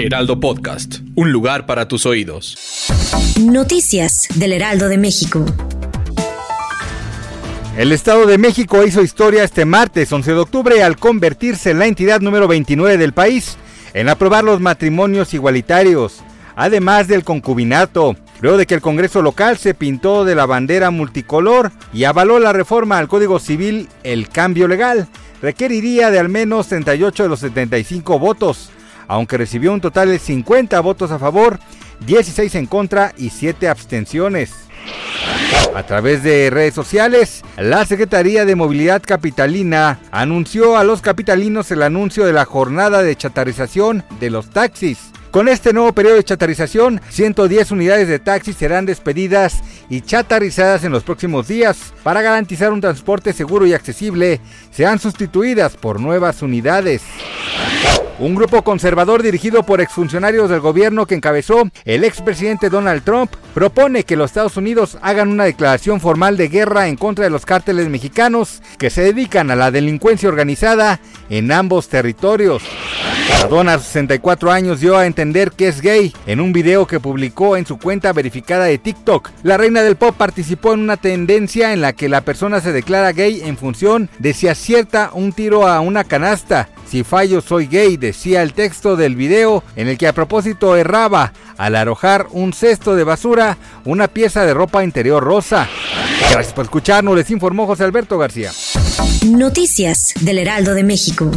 Heraldo Podcast, un lugar para tus oídos. Noticias del Heraldo de México. El Estado de México hizo historia este martes 11 de octubre al convertirse en la entidad número 29 del país en aprobar los matrimonios igualitarios, además del concubinato, luego de que el Congreso local se pintó de la bandera multicolor y avaló la reforma al Código Civil, el cambio legal requeriría de al menos 38 de los 75 votos, aunque recibió un total de 50 votos a favor, 16 en contra y 7 abstenciones. A través de redes sociales, la Secretaría de Movilidad Capitalina anunció a los capitalinos el anuncio de la jornada de chatarización de los taxis. Con este nuevo periodo de chatarización, 110 unidades de taxis serán despedidas y chatarizadas en los próximos días. Para garantizar un transporte seguro y accesible, serán sustituidas por nuevas unidades. Un grupo conservador dirigido por exfuncionarios del gobierno que encabezó el expresidente Donald Trump propone que los Estados Unidos hagan una declaración formal de guerra en contra de los cárteles mexicanos que se dedican a la delincuencia organizada en ambos territorios. Madonna, 64 años, dio a entender que es gay en un video que publicó en su cuenta verificada de TikTok. La reina del pop participó en una tendencia en la que la persona se declara gay en función de si acierta un tiro a una canasta. Si fallo soy gay, decía el texto del video en el que a propósito erraba al arrojar un cesto de basura una pieza de ropa interior rosa. Gracias por escucharnos, les informó José Alberto García. Noticias del Heraldo de México.